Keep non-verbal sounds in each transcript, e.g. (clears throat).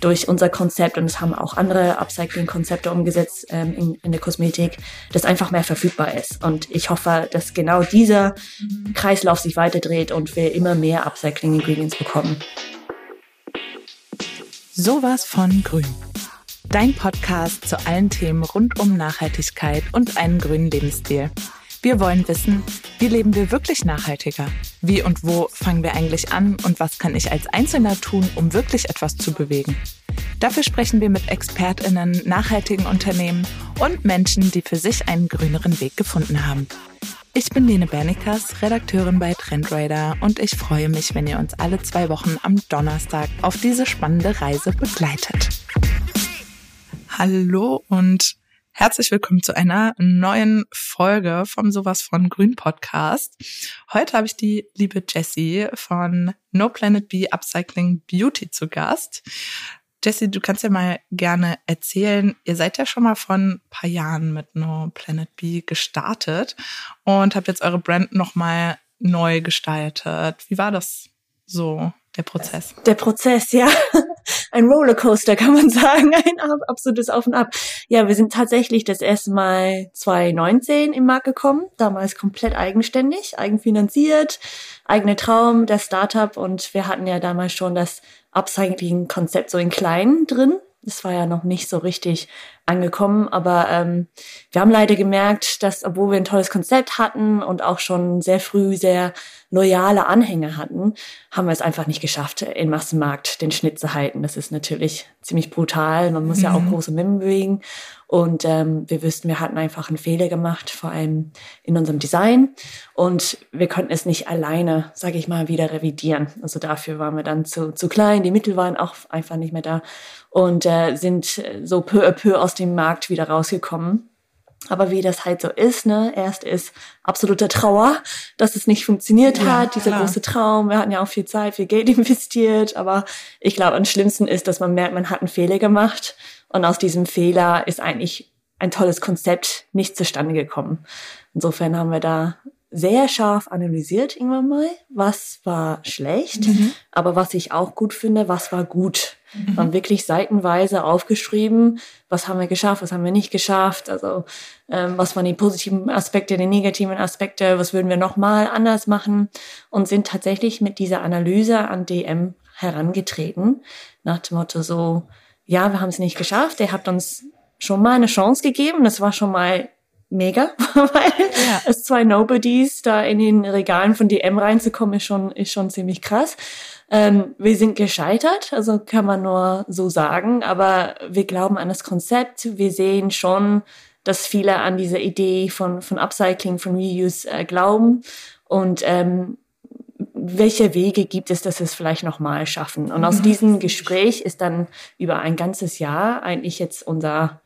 durch unser Konzept und es haben auch andere Upcycling-Konzepte umgesetzt ähm, in, in der Kosmetik, dass einfach mehr verfügbar ist. Und ich hoffe, dass genau dieser Kreislauf sich weiterdreht und wir immer mehr Upcycling-Ingredients bekommen. Sowas von grün. Dein Podcast zu allen Themen rund um Nachhaltigkeit und einen grünen Lebensstil. Wir wollen wissen, wie leben wir wirklich nachhaltiger? Wie und wo fangen wir eigentlich an und was kann ich als Einzelner tun, um wirklich etwas zu bewegen? Dafür sprechen wir mit Expertinnen, nachhaltigen Unternehmen und Menschen, die für sich einen grüneren Weg gefunden haben. Ich bin Lene Bernikas, Redakteurin bei Trendradar und ich freue mich, wenn ihr uns alle zwei Wochen am Donnerstag auf diese spannende Reise begleitet. Hallo und Herzlich willkommen zu einer neuen Folge vom Sowas von Grün Podcast. Heute habe ich die liebe Jessie von No Planet B Upcycling Beauty zu Gast. Jessie, du kannst ja mal gerne erzählen, ihr seid ja schon mal von ein paar Jahren mit No Planet B gestartet und habt jetzt eure Brand nochmal neu gestaltet. Wie war das so, der Prozess? Der Prozess, ja ein Rollercoaster, (laughs) kann man sagen, ein absolutes Auf und Ab. Ja, wir sind tatsächlich das erste Mal 2019 im Markt gekommen, damals komplett eigenständig, eigenfinanziert, eigene Traum, der Startup und wir hatten ja damals schon das Upcycling-Konzept so in klein drin. Das war ja noch nicht so richtig angekommen, aber ähm, wir haben leider gemerkt, dass obwohl wir ein tolles Konzept hatten und auch schon sehr früh sehr loyale Anhänger hatten, haben wir es einfach nicht geschafft, im Massenmarkt den Schnitt zu halten. Das ist natürlich ziemlich brutal. Man muss mhm. ja auch mhm. große Mimmen bewegen. Und ähm, wir wüssten, wir hatten einfach einen Fehler gemacht, vor allem in unserem Design. Und wir konnten es nicht alleine, sage ich mal, wieder revidieren. Also dafür waren wir dann zu, zu klein. Die Mittel waren auch einfach nicht mehr da und äh, sind so peu à peu aus dem Markt wieder rausgekommen. Aber wie das halt so ist, ne, erst ist absoluter Trauer, dass es nicht funktioniert ja, hat, dieser klar. große Traum. Wir hatten ja auch viel Zeit, viel Geld (laughs) investiert, aber ich glaube, am schlimmsten ist, dass man merkt, man hat einen Fehler gemacht und aus diesem Fehler ist eigentlich ein tolles Konzept nicht zustande gekommen. Insofern haben wir da sehr scharf analysiert irgendwann mal, was war schlecht, mhm. aber was ich auch gut finde, was war gut. Mhm. Haben wirklich seitenweise aufgeschrieben, was haben wir geschafft, was haben wir nicht geschafft, also ähm, was waren die positiven Aspekte, die negativen Aspekte, was würden wir nochmal anders machen und sind tatsächlich mit dieser Analyse an DM herangetreten, nach dem Motto so, ja, wir haben es nicht geschafft, ihr habt uns schon mal eine Chance gegeben, das war schon mal mega, (laughs) weil ja. es zwei Nobodies da in den Regalen von DM reinzukommen ist schon ist schon ziemlich krass. Ähm, wir sind gescheitert, also kann man nur so sagen, aber wir glauben an das Konzept. Wir sehen schon, dass viele an diese Idee von von Upcycling, von Reuse äh, glauben und ähm, welche Wege gibt es, dass wir es vielleicht nochmal schaffen? Und aus diesem Gespräch ist dann über ein ganzes Jahr eigentlich jetzt unser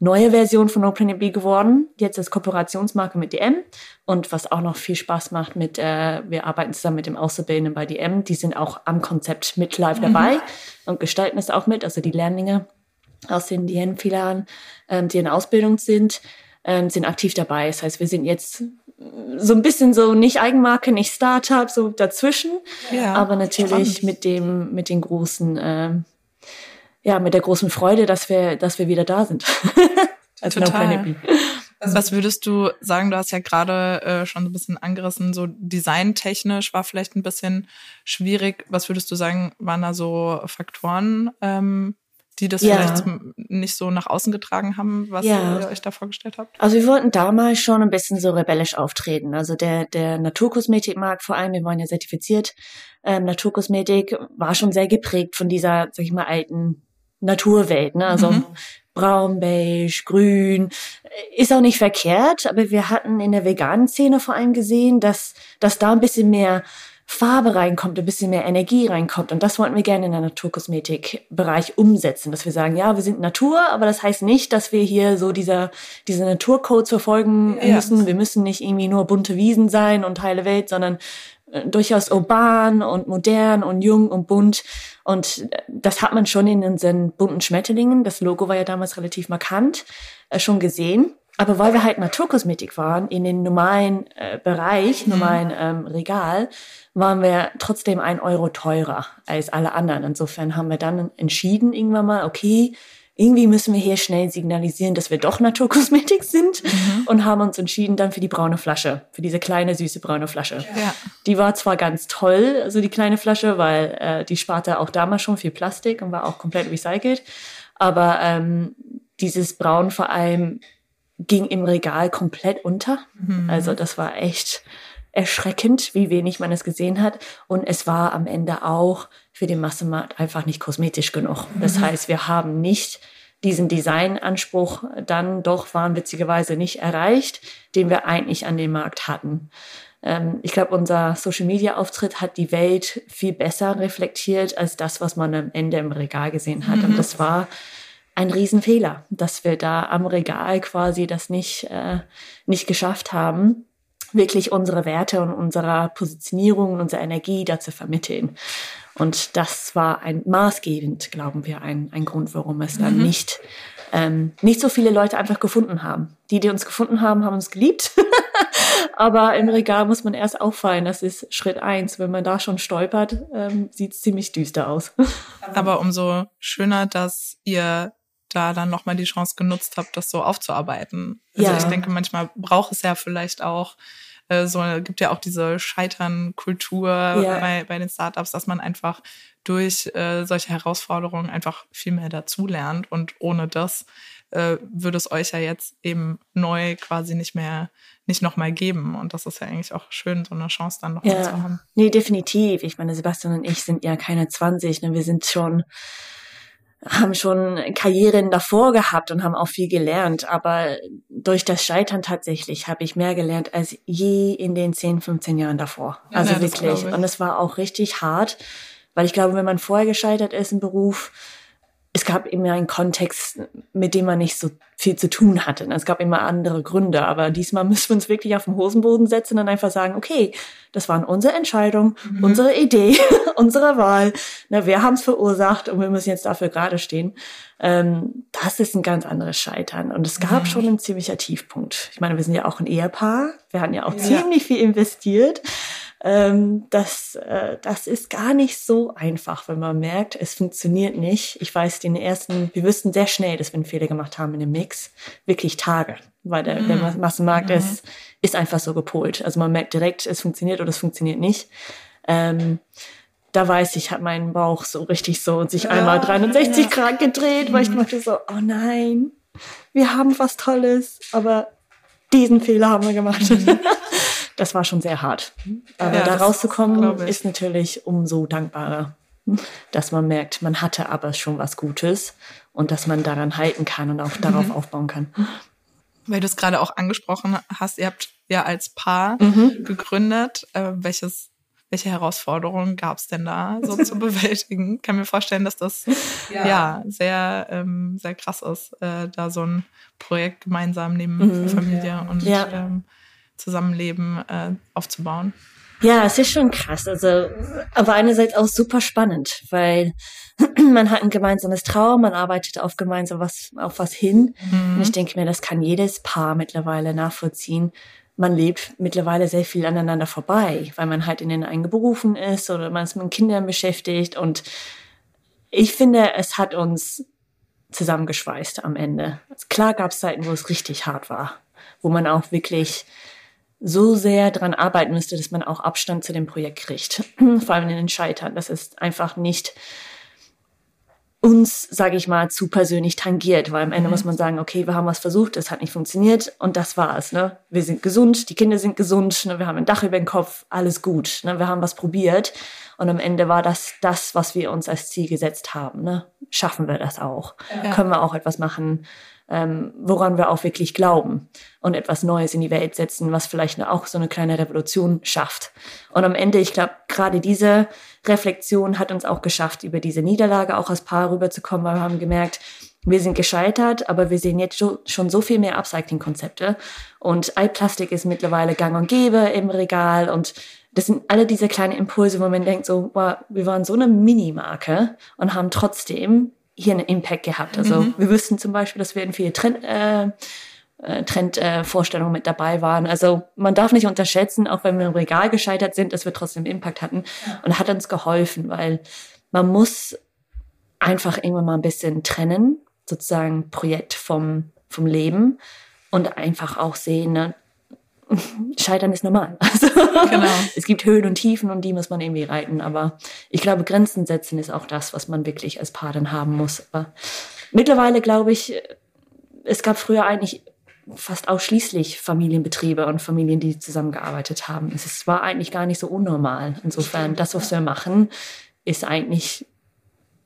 neue Version von Open B geworden. Jetzt ist Kooperationsmarke mit DM und was auch noch viel Spaß macht mit, äh, wir arbeiten zusammen mit dem Auszubildenden bei DM. Die sind auch am Konzept mit live dabei mhm. und gestalten es auch mit. Also die Lernlinge aus den DM-Filialen, ähm, die in Ausbildung sind, ähm, sind aktiv dabei. Das heißt, wir sind jetzt so ein bisschen so nicht Eigenmarke, nicht Startup, so dazwischen, ja, aber natürlich spannend. mit dem mit den großen ähm, ja, mit der großen Freude, dass wir, dass wir wieder da sind. (laughs) Als Total. Also was würdest du sagen? Du hast ja gerade äh, schon so ein bisschen angerissen, so designtechnisch war vielleicht ein bisschen schwierig. Was würdest du sagen, waren da so Faktoren, ähm, die das ja. vielleicht nicht so nach außen getragen haben, was ja. ihr euch da vorgestellt habt? Also wir wollten damals schon ein bisschen so rebellisch auftreten. Also der, der Naturkosmetikmarkt vor allem, wir waren ja zertifiziert, ähm, Naturkosmetik war schon sehr geprägt von dieser, sag ich mal, alten Naturwelt, ne? Also mhm. braun, beige, grün. Ist auch nicht verkehrt, aber wir hatten in der veganen Szene vor allem gesehen, dass, dass da ein bisschen mehr Farbe reinkommt, ein bisschen mehr Energie reinkommt. Und das wollten wir gerne in der Naturkosmetikbereich umsetzen, dass wir sagen, ja, wir sind Natur, aber das heißt nicht, dass wir hier so dieser, diese Naturcodes verfolgen ja. müssen. Wir müssen nicht irgendwie nur bunte Wiesen sein und heile Welt, sondern äh, durchaus urban und modern und jung und bunt. Und äh, das hat man schon in unseren bunten Schmetterlingen, das Logo war ja damals relativ markant, äh, schon gesehen. Aber weil wir halt Naturkosmetik waren, in den normalen äh, Bereich, mhm. normalen ähm, Regal, waren wir trotzdem ein Euro teurer als alle anderen. Insofern haben wir dann entschieden irgendwann mal, okay, irgendwie müssen wir hier schnell signalisieren, dass wir doch Naturkosmetik sind mhm. und haben uns entschieden dann für die braune Flasche, für diese kleine süße braune Flasche. Ja. Die war zwar ganz toll, also die kleine Flasche, weil äh, die sparte auch damals schon viel Plastik und war auch komplett recycelt, aber ähm, dieses Braun vor allem ging im Regal komplett unter. Mhm. Also das war echt erschreckend, wie wenig man es gesehen hat. Und es war am Ende auch für den Massenmarkt einfach nicht kosmetisch genug. Das mhm. heißt, wir haben nicht diesen Designanspruch dann doch wahnwitzigerweise nicht erreicht, den wir eigentlich an dem Markt hatten. Ähm, ich glaube, unser Social-Media-Auftritt hat die Welt viel besser reflektiert als das, was man am Ende im Regal gesehen hat. Mhm. Und das war ein Riesenfehler, dass wir da am Regal quasi das nicht, äh, nicht geschafft haben wirklich unsere Werte und unsere Positionierung und unsere Energie dazu vermitteln. Und das war ein maßgebend, glauben wir, ein, ein Grund, warum es dann mhm. nicht, ähm, nicht so viele Leute einfach gefunden haben. Die, die uns gefunden haben, haben uns geliebt. (laughs) Aber im Regal muss man erst auffallen. Das ist Schritt eins. Wenn man da schon stolpert, ähm, sieht es ziemlich düster aus. (laughs) Aber umso schöner, dass ihr da dann nochmal die Chance genutzt habt, das so aufzuarbeiten. Also ja. ich denke, manchmal braucht es ja vielleicht auch äh, so, gibt ja auch diese Scheitern-Kultur ja. bei, bei den Startups, dass man einfach durch äh, solche Herausforderungen einfach viel mehr dazulernt und ohne das äh, würde es euch ja jetzt eben neu quasi nicht mehr, nicht nochmal geben. Und das ist ja eigentlich auch schön, so eine Chance dann noch ja. zu haben. Nee, definitiv. Ich meine, Sebastian und ich sind ja keine 20, ne? wir sind schon haben schon Karrieren davor gehabt und haben auch viel gelernt. Aber durch das Scheitern tatsächlich habe ich mehr gelernt als je in den 10, 15 Jahren davor. Ja, also ja, wirklich. Und es war auch richtig hart, weil ich glaube, wenn man vorher gescheitert ist im Beruf, es gab immer einen Kontext, mit dem man nicht so viel zu tun hatte. Es gab immer andere Gründe, aber diesmal müssen wir uns wirklich auf den Hosenboden setzen und einfach sagen, okay, das waren unsere Entscheidung, mhm. unsere Idee, (laughs) unsere Wahl. Na, wir haben es verursacht und wir müssen jetzt dafür gerade stehen. Ähm, das ist ein ganz anderes Scheitern. Und es gab mhm. schon ein ziemlicher Tiefpunkt. Ich meine, wir sind ja auch ein Ehepaar. Wir hatten ja auch ja. ziemlich viel investiert ähm, das, äh, das ist gar nicht so einfach, wenn man merkt, es funktioniert nicht. Ich weiß, den ersten, wir wüssten sehr schnell, dass wir einen Fehler gemacht haben in dem Mix. Wirklich Tage, weil der, mhm. der Massenmarkt mhm. ist, ist einfach so gepolt. Also man merkt direkt, es funktioniert oder es funktioniert nicht. Ähm, da weiß ich, hat mein Bauch so richtig so sich ja, einmal 360 ja. Grad gedreht, weil ich mhm. dachte so, oh nein, wir haben was Tolles, aber diesen Fehler haben wir gemacht. Mhm. (laughs) das war schon sehr hart. Aber ja, da rauszukommen ist natürlich umso dankbarer, dass man merkt, man hatte aber schon was Gutes und dass man daran halten kann und auch mhm. darauf aufbauen kann. Weil du es gerade auch angesprochen hast, ihr habt ja als Paar mhm. gegründet. Äh, welches, welche Herausforderungen gab es denn da so (laughs) zu bewältigen? Ich kann mir vorstellen, dass das ja, ja sehr, ähm, sehr krass ist, äh, da so ein Projekt gemeinsam neben mhm. Familie und ja. ähm, Zusammenleben äh, aufzubauen. Ja, es ist schon krass. Also, aber einerseits auch super spannend, weil (clears throat) man hat ein gemeinsames Traum, man arbeitet auf gemeinsam was, auf was hin. Mhm. Und ich denke mir, das kann jedes Paar mittlerweile nachvollziehen. Man lebt mittlerweile sehr viel aneinander vorbei, weil man halt in den eingeberufen ist oder man ist mit Kindern beschäftigt. Und ich finde, es hat uns zusammengeschweißt am Ende. Klar gab es Zeiten, wo es richtig hart war, wo man auch wirklich so sehr dran arbeiten müsste, dass man auch Abstand zu dem Projekt kriegt. (clears throat) Vor allem in den Scheitern. Das ist einfach nicht uns, sage ich mal, zu persönlich tangiert, weil am Ende mhm. muss man sagen, okay, wir haben was versucht, das hat nicht funktioniert und das war's. Ne? Wir sind gesund, die Kinder sind gesund, ne? wir haben ein Dach über den Kopf, alles gut. Ne? Wir haben was probiert und am Ende war das das, was wir uns als Ziel gesetzt haben. Ne? Schaffen wir das auch? Ja. Können wir auch etwas machen? Ähm, woran wir auch wirklich glauben und etwas Neues in die Welt setzen, was vielleicht auch so eine kleine Revolution schafft. Und am Ende, ich glaube, gerade diese Reflexion hat uns auch geschafft, über diese Niederlage auch als Paar rüberzukommen, weil wir haben gemerkt, wir sind gescheitert, aber wir sehen jetzt schon so viel mehr Upcycling-Konzepte. Und Altplastik ist mittlerweile gang und gäbe im Regal und das sind alle diese kleinen Impulse, wo man denkt so, wow, wir waren so eine Minimarke und haben trotzdem hier einen Impact gehabt. Also mhm. wir wüssten zum Beispiel, dass wir in viele Trend, äh, äh, Trendvorstellungen mit dabei waren. Also man darf nicht unterschätzen, auch wenn wir im Regal gescheitert sind, dass wir trotzdem Impact hatten. Und hat uns geholfen, weil man muss einfach irgendwann mal ein bisschen trennen, sozusagen Projekt vom, vom Leben und einfach auch sehen, ne, Scheitern ist normal. (laughs) Also, genau. es gibt Höhen und Tiefen und die muss man irgendwie reiten. Aber ich glaube, Grenzen setzen ist auch das, was man wirklich als Paar dann haben muss. Aber mittlerweile glaube ich, es gab früher eigentlich fast ausschließlich Familienbetriebe und Familien, die zusammengearbeitet haben. Es war eigentlich gar nicht so unnormal. Insofern, das, was wir machen, ist eigentlich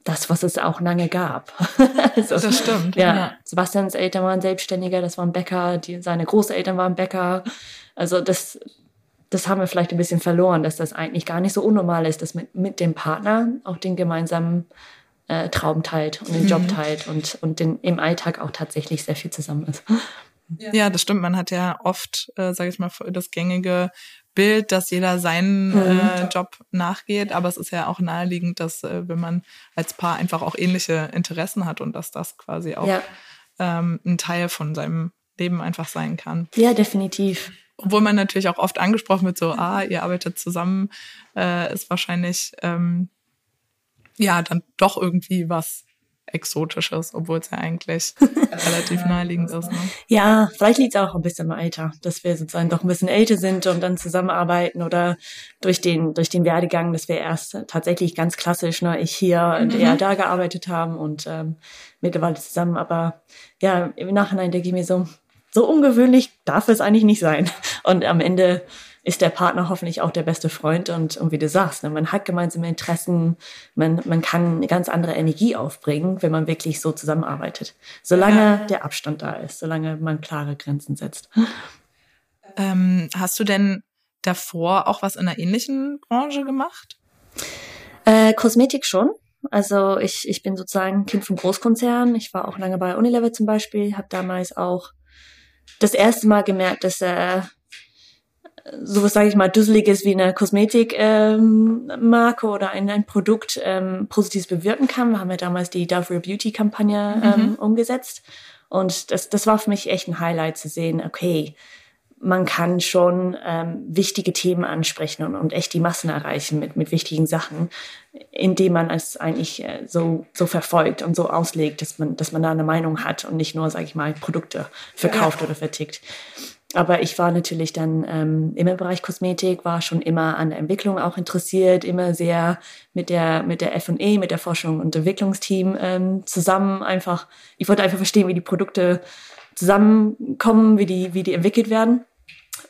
das, was es auch lange gab. (laughs) also, das stimmt. Ja. ja. Sebastians Eltern waren Selbstständiger, das waren Bäcker, die, seine Großeltern waren Bäcker. Also das, das haben wir vielleicht ein bisschen verloren, dass das eigentlich gar nicht so unnormal ist, dass mit, mit dem Partner auch den gemeinsamen äh, Traum teilt und den Job mhm. teilt und, und den, im Alltag auch tatsächlich sehr viel zusammen ist. Ja, das stimmt. Man hat ja oft, äh, sage ich mal, das gängige Bild, dass jeder seinen mhm. äh, Job nachgeht, aber es ist ja auch naheliegend, dass äh, wenn man als Paar einfach auch ähnliche Interessen hat und dass das quasi auch ja. ähm, ein Teil von seinem Leben einfach sein kann. Ja, definitiv. Obwohl man natürlich auch oft angesprochen wird, so, ah, ihr arbeitet zusammen, äh, ist wahrscheinlich ähm, ja dann doch irgendwie was Exotisches, obwohl es ja eigentlich (laughs) relativ naheliegend ist. Ne? Ja, vielleicht liegt es auch ein bisschen am Alter, dass wir sozusagen doch ein bisschen älter sind und dann zusammenarbeiten oder durch den, durch den Werdegang, dass wir erst tatsächlich ganz klassisch, ne, ich hier mhm. und er da gearbeitet haben und ähm, mittlerweile zusammen. Aber ja, im Nachhinein denke ich mir so, so ungewöhnlich darf es eigentlich nicht sein. Und am Ende ist der Partner hoffentlich auch der beste Freund und, und wie du sagst, ne, man hat gemeinsame Interessen, man, man kann eine ganz andere Energie aufbringen, wenn man wirklich so zusammenarbeitet. Solange ja. der Abstand da ist, solange man klare Grenzen setzt. Ähm, hast du denn davor auch was in einer ähnlichen Branche gemacht? Äh, Kosmetik schon. Also ich, ich bin sozusagen Kind vom Großkonzern. Ich war auch lange bei Unilever zum Beispiel, habe damals auch das erste Mal gemerkt, dass äh, sowas, sage ich mal, dusseliges wie eine Kosmetikmarke ähm, oder ein, ein Produkt ähm, Positives bewirken kann. Wir haben ja damals die Dove Real Beauty Kampagne ähm, mhm. umgesetzt. Und das, das war für mich echt ein Highlight zu sehen, okay, man kann schon ähm, wichtige Themen ansprechen und, und echt die Massen erreichen mit, mit wichtigen Sachen, indem man es eigentlich äh, so, so verfolgt und so auslegt, dass man, dass man da eine Meinung hat und nicht nur, sage ich mal, Produkte verkauft ja. oder vertickt aber ich war natürlich dann ähm, im Bereich Kosmetik, war schon immer an der Entwicklung auch interessiert, immer sehr mit der mit der F&E, mit der Forschung und Entwicklungsteam ähm, zusammen einfach. Ich wollte einfach verstehen, wie die Produkte zusammenkommen, wie die wie die entwickelt werden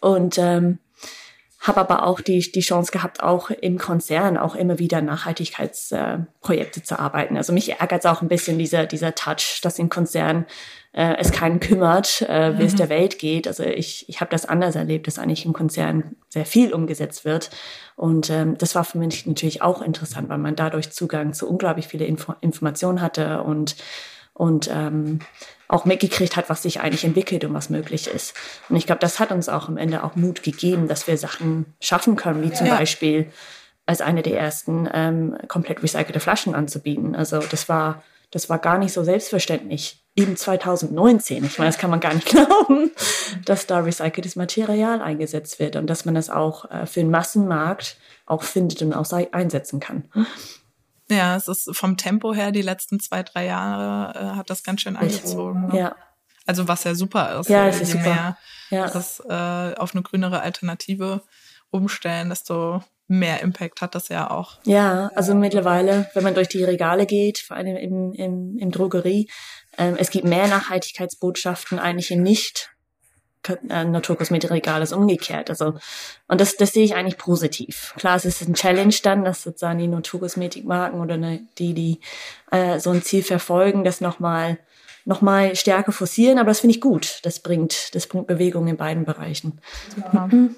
und ähm, habe aber auch die, die Chance gehabt, auch im Konzern auch immer wieder Nachhaltigkeitsprojekte äh, zu arbeiten. Also mich ärgert es auch ein bisschen dieser, dieser Touch, dass im Konzern äh, es keinen kümmert, äh, wie mhm. es der Welt geht. Also ich, ich habe das anders erlebt, dass eigentlich im Konzern sehr viel umgesetzt wird. Und ähm, das war für mich natürlich auch interessant, weil man dadurch Zugang zu unglaublich viele Info Informationen hatte und und ähm, auch mitgekriegt hat, was sich eigentlich entwickelt und was möglich ist. Und ich glaube, das hat uns auch am Ende auch Mut gegeben, dass wir Sachen schaffen können, wie zum ja. Beispiel als eine der ersten ähm, komplett recycelte Flaschen anzubieten. Also das war das war gar nicht so selbstverständlich. Eben 2019. Ich meine, das kann man gar nicht (laughs) glauben, dass da recyceltes Material eingesetzt wird und dass man das auch äh, für den Massenmarkt auch findet und auch einsetzen kann. Ja, es ist vom Tempo her, die letzten zwei, drei Jahre äh, hat das ganz schön angezogen. Ne? Ja. Also was ja super ist. Ja, es ist super. Mehr ja. das äh, auf eine grünere Alternative umstellen, desto mehr Impact hat das ja auch. Ja, also mittlerweile, wenn man durch die Regale geht, vor allem im, im, im Drogerie, es gibt mehr Nachhaltigkeitsbotschaften eigentlich in nicht äh, Naturkosmetikregal ist umgekehrt. Also, und das, das sehe ich eigentlich positiv. Klar, es ist ein Challenge dann, dass sozusagen die Naturkosmetikmarken oder ne, die, die äh, so ein Ziel verfolgen, das nochmal noch mal stärker forcieren, aber das finde ich gut. Das bringt, das bringt Bewegung in beiden Bereichen. Ja. Mhm.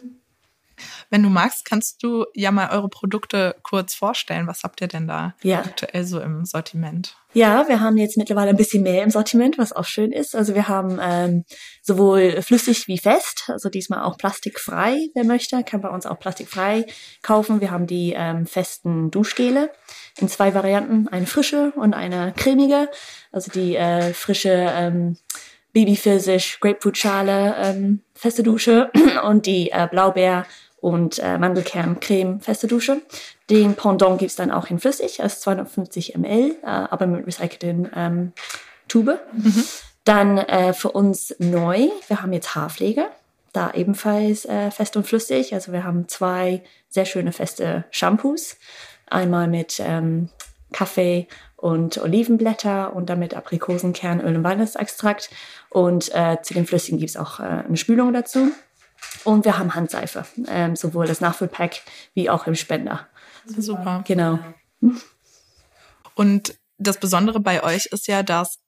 Wenn du magst, kannst du ja mal eure Produkte kurz vorstellen. Was habt ihr denn da ja. aktuell so im Sortiment? Ja, wir haben jetzt mittlerweile ein bisschen mehr im Sortiment, was auch schön ist. Also wir haben ähm, sowohl flüssig wie fest, also diesmal auch plastikfrei, wer möchte, kann bei uns auch plastikfrei kaufen. Wir haben die ähm, festen Duschgele in zwei Varianten, eine frische und eine cremige. Also die äh, frische ähm, Babypfirsich, Grapefruitschale, ähm, feste Dusche (clears throat) und die äh, Blaubeer und äh, Mandelkern-Creme feste Dusche. Den Pendant gibt's dann auch in flüssig, als 250 ml, äh, aber mit recycelten ähm, Tube. Mhm. Dann äh, für uns neu, wir haben jetzt Haarpflege, da ebenfalls äh, fest und flüssig. Also wir haben zwei sehr schöne feste Shampoos. Einmal mit ähm, Kaffee und Olivenblätter und damit Aprikosenkernöl und Walnussextrakt. Und äh, zu den Flüssigen gibt's auch äh, eine Spülung dazu. Und wir haben Handseife, ähm, sowohl das Nachfüllpack wie auch im Spender. Super. Genau. Und das Besondere bei euch ist ja, dass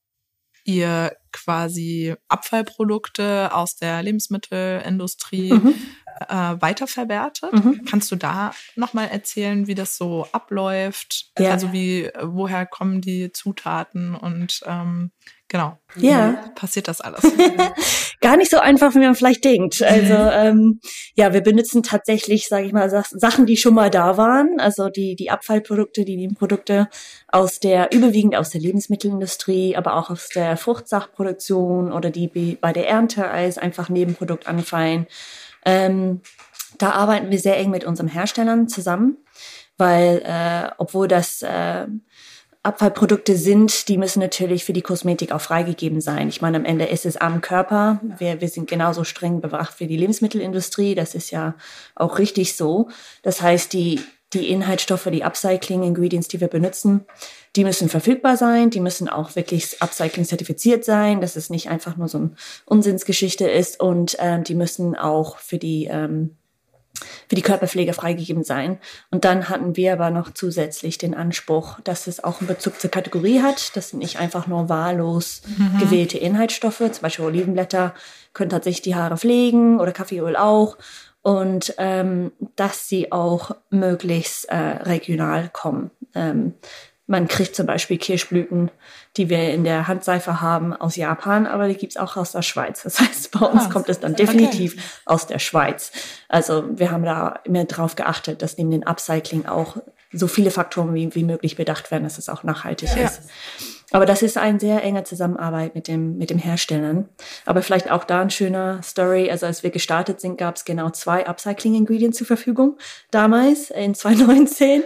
ihr quasi Abfallprodukte aus der Lebensmittelindustrie mhm. äh, weiterverwertet. Mhm. Kannst du da nochmal erzählen, wie das so abläuft? Ja. Also wie, woher kommen die Zutaten und ähm, genau, ja. passiert das alles? (laughs) Gar nicht so einfach, wie man vielleicht denkt. Also ähm, ja, wir benutzen tatsächlich, sage ich mal, Sachen, die schon mal da waren. Also die die Abfallprodukte, die Nebenprodukte aus der überwiegend aus der Lebensmittelindustrie, aber auch aus der Fruchtsaftproduktion oder die bei der Ernte als einfach Nebenprodukt anfallen. Ähm, da arbeiten wir sehr eng mit unseren Herstellern zusammen, weil äh, obwohl das äh, Abfallprodukte sind, die müssen natürlich für die Kosmetik auch freigegeben sein. Ich meine, am Ende ist es am Körper. Wir, wir sind genauso streng bewacht wie die Lebensmittelindustrie. Das ist ja auch richtig so. Das heißt, die, die Inhaltsstoffe, die Upcycling-Ingredients, die wir benutzen, die müssen verfügbar sein. Die müssen auch wirklich Upcycling-zertifiziert sein, dass es nicht einfach nur so eine Unsinnsgeschichte ist. Und ähm, die müssen auch für die ähm, für die Körperpflege freigegeben sein. Und dann hatten wir aber noch zusätzlich den Anspruch, dass es auch einen Bezug zur Kategorie hat. Das sind nicht einfach nur wahllos mhm. gewählte Inhaltsstoffe. Zum Beispiel Olivenblätter können tatsächlich die Haare pflegen oder Kaffeeöl auch. Und ähm, dass sie auch möglichst äh, regional kommen. Ähm, man kriegt zum Beispiel Kirschblüten, die wir in der Handseife haben, aus Japan, aber die gibt's auch aus der Schweiz. Das heißt, bei uns ah, kommt es dann definitiv aus der Schweiz. Also wir haben da immer drauf geachtet, dass neben den Upcycling auch so viele Faktoren wie, wie möglich bedacht werden, dass es auch nachhaltig ja. ist. Aber das ist eine sehr enge Zusammenarbeit mit dem, mit dem Herstellern. Aber vielleicht auch da ein schöner Story. Also als wir gestartet sind, gab es genau zwei Upcycling-Ingredients zur Verfügung. Damals in (laughs) 2019.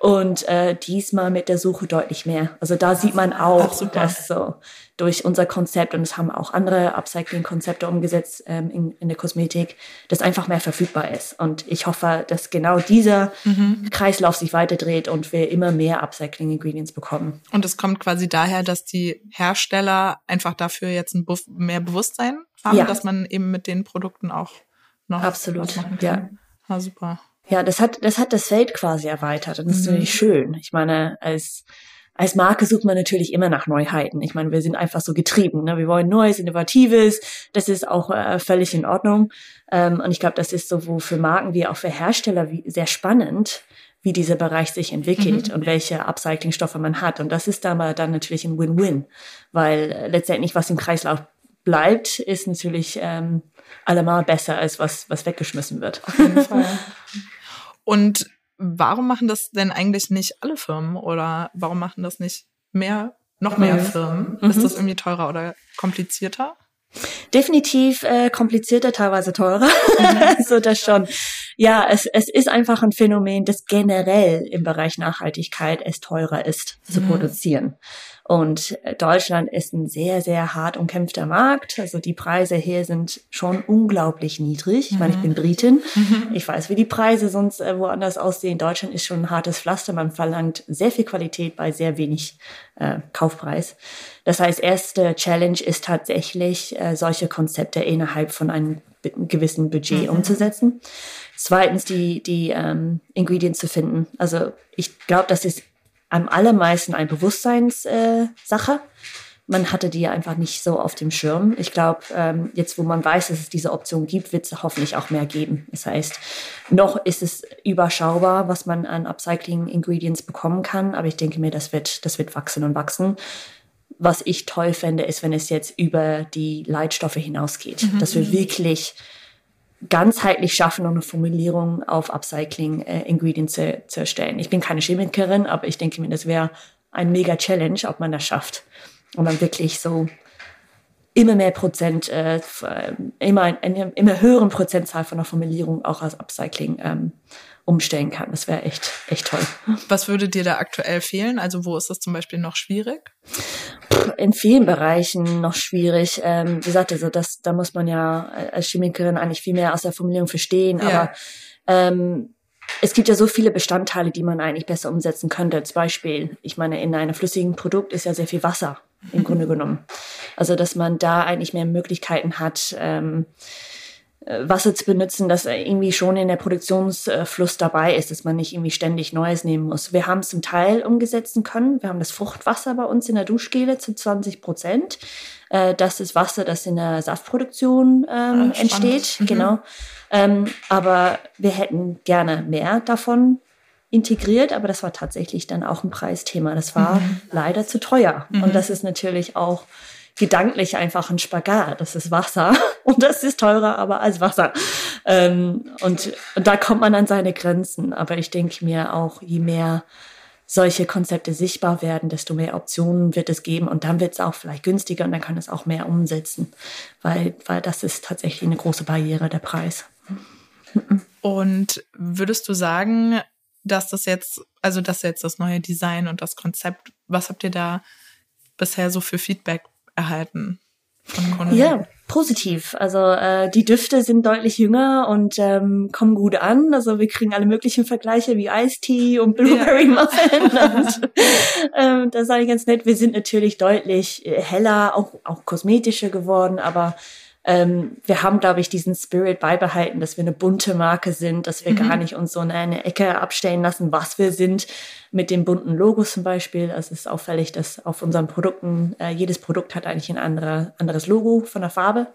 Und äh, diesmal mit der Suche deutlich mehr. Also da sieht man auch, dass so durch unser Konzept und es haben auch andere Upcycling-Konzepte umgesetzt ähm, in, in der Kosmetik, dass einfach mehr verfügbar ist. Und ich hoffe, dass genau dieser mhm. Kreislauf sich weiterdreht und wir immer mehr Upcycling-Ingredients bekommen. Und es kommt quasi daher, dass die Hersteller einfach dafür jetzt ein Buff mehr Bewusstsein haben, ja. dass man eben mit den Produkten auch noch Absolut. was machen kann. Ja. Ah, super. Ja, das hat, das hat das Feld quasi erweitert. Und das ist mhm. natürlich schön. Ich meine, als als Marke sucht man natürlich immer nach Neuheiten. Ich meine, wir sind einfach so getrieben. Ne? Wir wollen Neues, Innovatives. Das ist auch äh, völlig in Ordnung. Ähm, und ich glaube, das ist sowohl für Marken wie auch für Hersteller wie, sehr spannend, wie dieser Bereich sich entwickelt mhm. und welche Upcycling-Stoffe man hat. Und das ist dann, mal dann natürlich ein Win-Win, weil äh, letztendlich, was im Kreislauf bleibt, ist natürlich ähm, allemal besser als was, was weggeschmissen wird. Auf jeden Fall. (laughs) Und warum machen das denn eigentlich nicht alle Firmen oder warum machen das nicht mehr, noch mehr Firmen? Mhm. Ist das irgendwie teurer oder komplizierter? Definitiv äh, komplizierter, teilweise teurer. Mhm. (laughs) also das schon. Ja, es, es ist einfach ein Phänomen, das generell im Bereich Nachhaltigkeit es teurer ist zu mhm. produzieren. Und äh, Deutschland ist ein sehr, sehr hart umkämpfter Markt. Also die Preise hier sind schon unglaublich niedrig. Ich meine, ich bin mhm. Britin. Mhm. Ich weiß, wie die Preise sonst äh, woanders aussehen. Deutschland ist schon ein hartes Pflaster. Man verlangt sehr viel Qualität bei sehr wenig äh, Kaufpreis. Das heißt, erste Challenge ist tatsächlich, äh, solche Konzepte innerhalb von einem gewissen Budget mhm. umzusetzen. Zweitens, die, die ähm, Ingredients zu finden. Also ich glaube, das ist am allermeisten eine Bewusstseinssache. Äh, man hatte die einfach nicht so auf dem Schirm. Ich glaube, ähm, jetzt wo man weiß, dass es diese Option gibt, wird es hoffentlich auch mehr geben. Das heißt, noch ist es überschaubar, was man an Upcycling-Ingredients bekommen kann, aber ich denke mir, das wird, das wird wachsen und wachsen. Was ich toll fände, ist, wenn es jetzt über die Leitstoffe hinausgeht, mhm. dass wir wirklich ganzheitlich schaffen, um eine Formulierung auf Upcycling-Ingredients äh, zu, zu erstellen. Ich bin keine Chemikerin, aber ich denke mir, das wäre ein mega Challenge, ob man das schafft. Und dann wirklich so immer mehr Prozent, äh, immer eine immer höheren Prozentzahl von der Formulierung auch als Upcycling ähm, umstellen kann. Das wäre echt, echt toll. Was würde dir da aktuell fehlen? Also wo ist das zum Beispiel noch schwierig? In vielen Bereichen noch schwierig. Ähm, wie gesagt, also das, da muss man ja als Chemikerin eigentlich viel mehr aus der Formulierung verstehen. Ja. Aber ähm, es gibt ja so viele Bestandteile, die man eigentlich besser umsetzen könnte. Zum Beispiel, ich meine, in einem flüssigen Produkt ist ja sehr viel Wasser im Grunde genommen. Also, dass man da eigentlich mehr Möglichkeiten hat, ähm, äh, Wasser zu benutzen, das irgendwie schon in der Produktionsfluss dabei ist, dass man nicht irgendwie ständig Neues nehmen muss. Wir haben es zum Teil umgesetzen können. Wir haben das Fruchtwasser bei uns in der Duschgele zu 20 Prozent. Äh, das ist Wasser, das in der Saftproduktion ähm, ah, entsteht. Mhm. Genau. Ähm, aber wir hätten gerne mehr davon integriert, aber das war tatsächlich dann auch ein Preisthema. Das war mhm. leider zu teuer. Mhm. Und das ist natürlich auch gedanklich einfach ein Spagat. Das ist Wasser (laughs) und das ist teurer, aber als Wasser. Ähm, und, und da kommt man an seine Grenzen. Aber ich denke mir auch, je mehr solche Konzepte sichtbar werden, desto mehr Optionen wird es geben und dann wird es auch vielleicht günstiger und dann kann es auch mehr umsetzen, weil, weil das ist tatsächlich eine große Barriere, der Preis. Und würdest du sagen, dass das jetzt, also dass jetzt das neue Design und das Konzept, was habt ihr da bisher so für Feedback erhalten von Kunden? Ja, positiv. Also äh, die Düfte sind deutlich jünger und ähm, kommen gut an. Also wir kriegen alle möglichen Vergleiche wie Ice Tea und Blueberry ja. Muffin. (laughs) und, ähm, das sage ich ganz nett. Wir sind natürlich deutlich heller, auch, auch kosmetischer geworden, aber ähm, wir haben, glaube ich, diesen Spirit beibehalten, dass wir eine bunte Marke sind, dass wir mhm. gar nicht uns so in eine Ecke abstellen lassen, was wir sind, mit den bunten Logos zum Beispiel. Also es ist auffällig, dass auf unseren Produkten, äh, jedes Produkt hat eigentlich ein anderer, anderes Logo von der Farbe.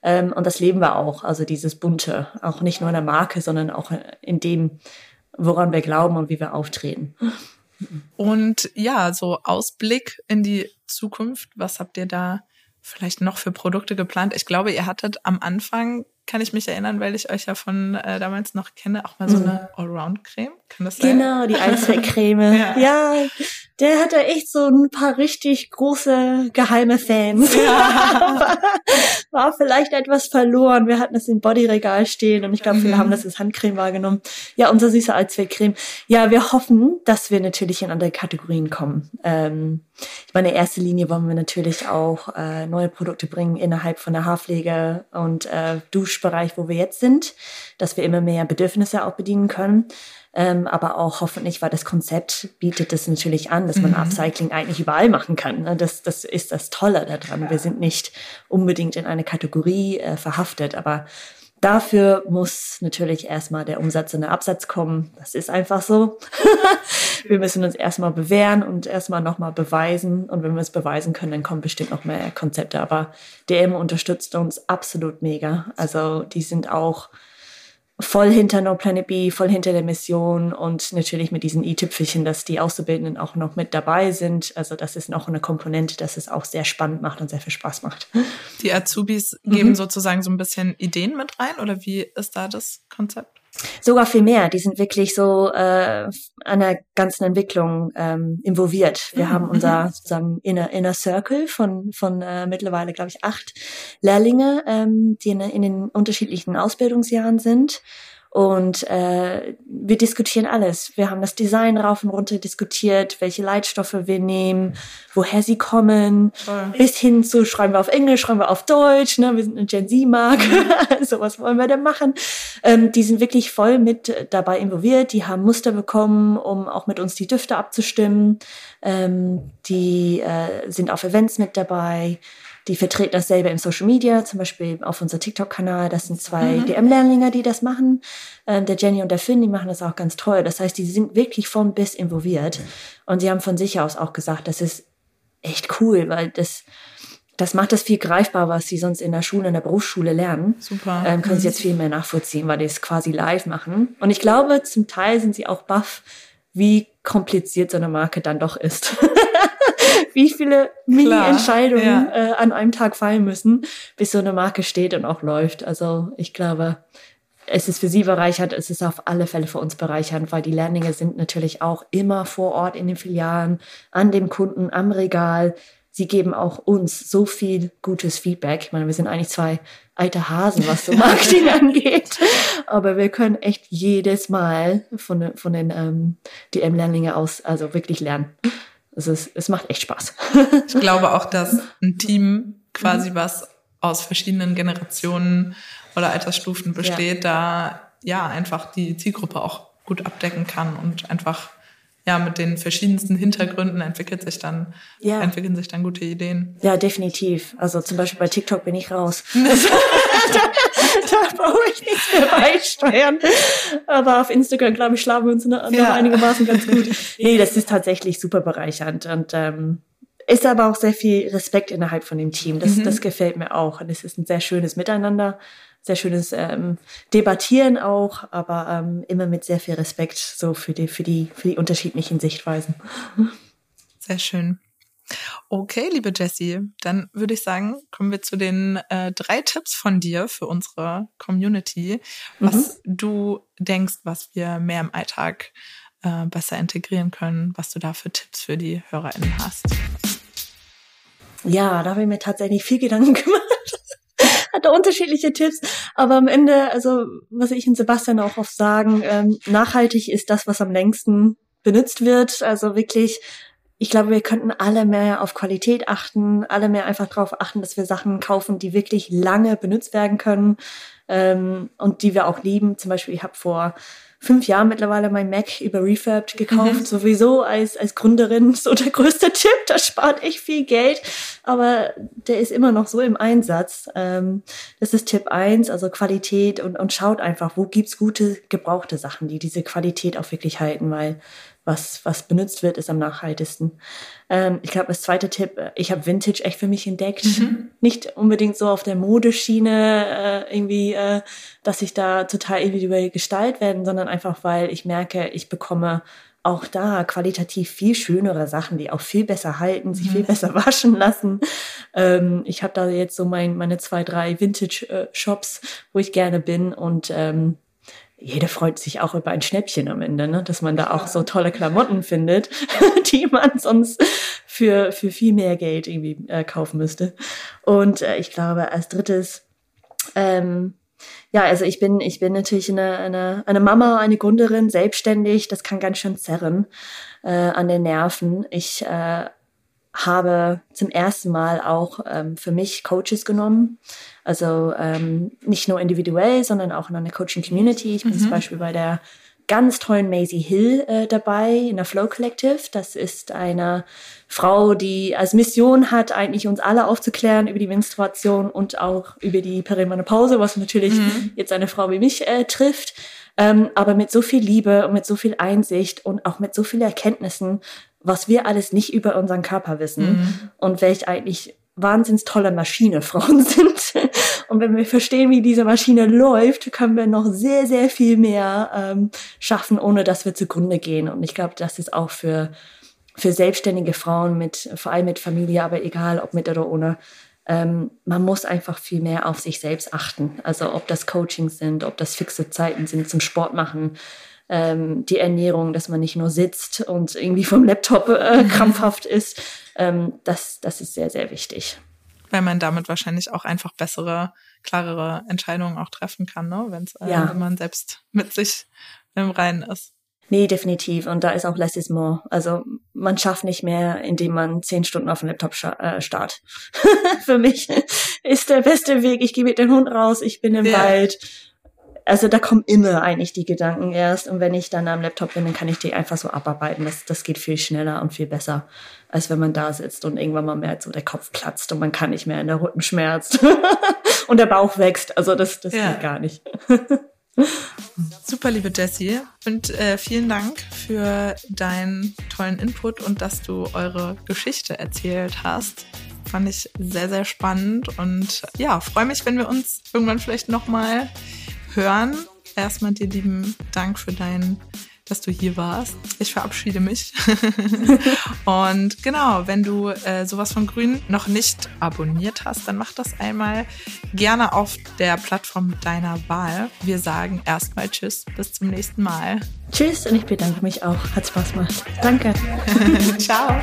Ähm, und das leben wir auch, also dieses bunte, auch nicht nur in der Marke, sondern auch in dem, woran wir glauben und wie wir auftreten. Und ja, so Ausblick in die Zukunft, was habt ihr da vielleicht noch für Produkte geplant? Ich glaube, ihr hattet am Anfang, kann ich mich erinnern, weil ich euch ja von äh, damals noch kenne, auch mal so mhm. eine Allround-Creme. Kann das sein? Genau, die Allzweckcreme. (laughs) ja. ja, der hatte echt so ein paar richtig große geheime Fans. Ja. (laughs) war vielleicht etwas verloren. Wir hatten es im Bodyregal stehen und ich glaube, viele mhm. haben das als Handcreme wahrgenommen. Ja, unser süßer Allzweckcreme. Ja, wir hoffen, dass wir natürlich in andere Kategorien kommen. Ähm, ich meine, in erster Linie wollen wir natürlich auch äh, neue Produkte bringen innerhalb von der Haarpflege und äh, Duschbereich, wo wir jetzt sind, dass wir immer mehr Bedürfnisse auch bedienen können. Ähm, aber auch hoffentlich, weil das Konzept bietet es natürlich an, dass man mhm. Upcycling eigentlich überall machen kann. Ne? Das, das ist das Tolle daran. Wir sind nicht unbedingt in eine Kategorie äh, verhaftet, aber Dafür muss natürlich erstmal der Umsatz und der Absatz kommen. Das ist einfach so. (laughs) wir müssen uns erstmal bewähren und erstmal nochmal beweisen. Und wenn wir es beweisen können, dann kommen bestimmt noch mehr Konzepte. Aber DM unterstützt uns absolut mega. Also die sind auch voll hinter No Planet B, voll hinter der Mission und natürlich mit diesen i-Tüpfelchen, dass die Auszubildenden auch noch mit dabei sind. Also das ist noch eine Komponente, dass es auch sehr spannend macht und sehr viel Spaß macht. Die Azubis geben mhm. sozusagen so ein bisschen Ideen mit rein oder wie ist da das Konzept? Sogar viel mehr. Die sind wirklich so äh, an der ganzen Entwicklung ähm, involviert. Wir mhm. haben unser sozusagen Inner, Inner Circle von, von äh, mittlerweile, glaube ich, acht Lehrlinge, ähm, die in, in den unterschiedlichen Ausbildungsjahren sind. Und äh, wir diskutieren alles. Wir haben das Design rauf und runter diskutiert, welche Leitstoffe wir nehmen, woher sie kommen, Voll. bis hin zu schreiben wir auf Englisch, schreiben wir auf Deutsch. Ne? Wir sind eine Gen Z-Mark. Mhm. (laughs) so was wollen wir denn machen? Ähm, die sind wirklich voll mit dabei involviert. Die haben Muster bekommen, um auch mit uns die Düfte abzustimmen. Ähm, die äh, sind auf Events mit dabei. Die vertreten dasselbe in Social Media, zum Beispiel auf unser TikTok-Kanal. Das sind zwei mhm. DM-Lernlinge, die das machen. Ähm, der Jenny und der Finn, die machen das auch ganz toll. Das heißt, die sind wirklich von bis involviert. Und sie haben von sich aus auch gesagt, das ist echt cool, weil das, das macht das viel greifbar, was sie sonst in der Schule, in der Berufsschule lernen. Super. Ähm, können sie mhm. jetzt viel mehr nachvollziehen, weil die es quasi live machen. Und ich glaube, zum Teil sind sie auch baff, wie kompliziert so eine Marke dann doch ist. (laughs) wie viele Mini-Entscheidungen ja. äh, an einem Tag fallen müssen, bis so eine Marke steht und auch läuft. Also ich glaube, es ist für sie bereichernd, es ist auf alle Fälle für uns bereichernd, weil die Lehrlinge sind natürlich auch immer vor Ort in den Filialen, an dem Kunden, am Regal. sie geben auch uns so viel gutes Feedback. Ich meine, wir sind eigentlich zwei alte Hasen, was so (laughs) Marketing angeht. Aber wir können echt jedes Mal von, von den ähm, DM-Lehrlingen aus, also wirklich lernen. Es, es macht echt Spaß. Ich glaube auch, dass ein Team quasi was aus verschiedenen Generationen oder Altersstufen besteht, ja. da ja einfach die Zielgruppe auch gut abdecken kann und einfach ja, mit den verschiedensten Hintergründen entwickelt sich dann, ja. entwickeln sich dann gute Ideen. Ja, definitiv. Also zum Beispiel bei TikTok bin ich raus. (laughs) (laughs) (laughs) (laughs) da, brauche ich nichts mehr beisteuern. Aber auf Instagram, glaube ich, schlafen wir uns noch, ja. einigermaßen ganz gut. (laughs) Nee, das ist tatsächlich super bereichernd und ähm, ist aber auch sehr viel Respekt innerhalb von dem Team. Das, mhm. das gefällt mir auch. Und es ist ein sehr schönes Miteinander sehr schönes ähm, Debattieren auch, aber ähm, immer mit sehr viel Respekt so für die, für die, für die unterschiedlichen Sichtweisen. Sehr schön. Okay, liebe Jessie, dann würde ich sagen, kommen wir zu den äh, drei Tipps von dir für unsere Community, was mhm. du denkst, was wir mehr im Alltag äh, besser integrieren können, was du da für Tipps für die HörerInnen hast. Ja, da habe ich mir tatsächlich viel Gedanken (laughs) gemacht hat da unterschiedliche Tipps. Aber am Ende, also was ich und Sebastian auch oft sagen, ähm, nachhaltig ist das, was am längsten benutzt wird. Also wirklich, ich glaube, wir könnten alle mehr auf Qualität achten, alle mehr einfach darauf achten, dass wir Sachen kaufen, die wirklich lange benutzt werden können ähm, und die wir auch lieben. Zum Beispiel, ich habe vor fünf Jahren mittlerweile mein Mac über Refurbed gekauft. Mhm. (laughs) Sowieso als, als Gründerin (laughs) so der größte Tipp. Das spart echt viel Geld. Aber der ist immer noch so im Einsatz. Ähm, das ist Tipp eins, also Qualität und, und schaut einfach, wo gibt's gute gebrauchte Sachen, die diese Qualität auch wirklich halten, weil was, was benutzt wird, ist am nachhaltigsten. Ähm, ich glaube, das zweite Tipp, äh, ich habe Vintage echt für mich entdeckt. Mhm. Nicht unbedingt so auf der Modeschiene äh, irgendwie, äh, dass ich da total individuell gestaltet werden, sondern einfach, weil ich merke, ich bekomme auch da qualitativ viel schönere Sachen, die auch viel besser halten, sich mhm. viel besser (laughs) waschen lassen. Ähm, ich habe da jetzt so mein, meine zwei, drei Vintage-Shops, äh, wo ich gerne bin und ähm, jeder freut sich auch über ein Schnäppchen am Ende, ne? dass man da auch so tolle Klamotten findet, (laughs) die man sonst für, für viel mehr Geld irgendwie äh, kaufen müsste. Und äh, ich glaube, als drittes, ähm, ja, also ich bin, ich bin natürlich eine, eine, eine Mama, eine Gründerin, selbstständig. Das kann ganz schön zerren äh, an den Nerven. Ich äh, habe zum ersten Mal auch ähm, für mich Coaches genommen. Also ähm, nicht nur individuell, sondern auch in einer Coaching-Community. Ich bin mhm. zum Beispiel bei der ganz tollen Maisie Hill äh, dabei in der Flow Collective. Das ist eine Frau, die als Mission hat, eigentlich uns alle aufzuklären über die Menstruation und auch über die Perimenopause, was natürlich mhm. jetzt eine Frau wie mich äh, trifft. Ähm, aber mit so viel Liebe und mit so viel Einsicht und auch mit so vielen Erkenntnissen, was wir alles nicht über unseren Körper wissen mhm. und welch eigentlich wahnsinns tolle Maschine Frauen (laughs) sind. Und wenn wir verstehen, wie diese Maschine läuft, können wir noch sehr, sehr viel mehr ähm, schaffen, ohne dass wir zugrunde gehen. Und ich glaube, das ist auch für, für selbstständige Frauen mit, vor allem mit Familie, aber egal, ob mit oder ohne, ähm, man muss einfach viel mehr auf sich selbst achten. Also ob das Coachings sind, ob das fixe Zeiten sind zum Sport machen, ähm, die Ernährung, dass man nicht nur sitzt und irgendwie vom Laptop äh, mhm. krampfhaft ist. Ähm, das, das ist sehr, sehr wichtig. Weil man damit wahrscheinlich auch einfach bessere, klarere Entscheidungen auch treffen kann, ne? Wenn's, äh, ja. wenn man selbst mit sich im Reinen ist. Nee, definitiv. Und da ist auch less is more. Also man schafft nicht mehr, indem man zehn Stunden auf dem Laptop äh, starrt. (laughs) Für mich ist der beste Weg, ich gehe mit dem Hund raus, ich bin im ja. Wald, also da kommen immer eigentlich die Gedanken erst. Und wenn ich dann am Laptop bin, dann kann ich die einfach so abarbeiten. Das, das geht viel schneller und viel besser, als wenn man da sitzt und irgendwann mal merkt, so der Kopf platzt und man kann nicht mehr, in der Rücken schmerzt (laughs) und der Bauch wächst. Also das, das ja. geht gar nicht. (laughs) Super, liebe Jessie. Und äh, vielen Dank für deinen tollen Input und dass du eure Geschichte erzählt hast. Fand ich sehr, sehr spannend und ja, freue mich, wenn wir uns irgendwann vielleicht nochmal hören. Erstmal dir lieben Dank für dein dass du hier warst. Ich verabschiede mich. (laughs) und genau, wenn du äh, sowas von Grün noch nicht abonniert hast, dann mach das einmal gerne auf der Plattform deiner Wahl. Wir sagen erstmal Tschüss, bis zum nächsten Mal. Tschüss und ich bedanke mich auch. Hat Spaß gemacht. Danke. (laughs) Ciao.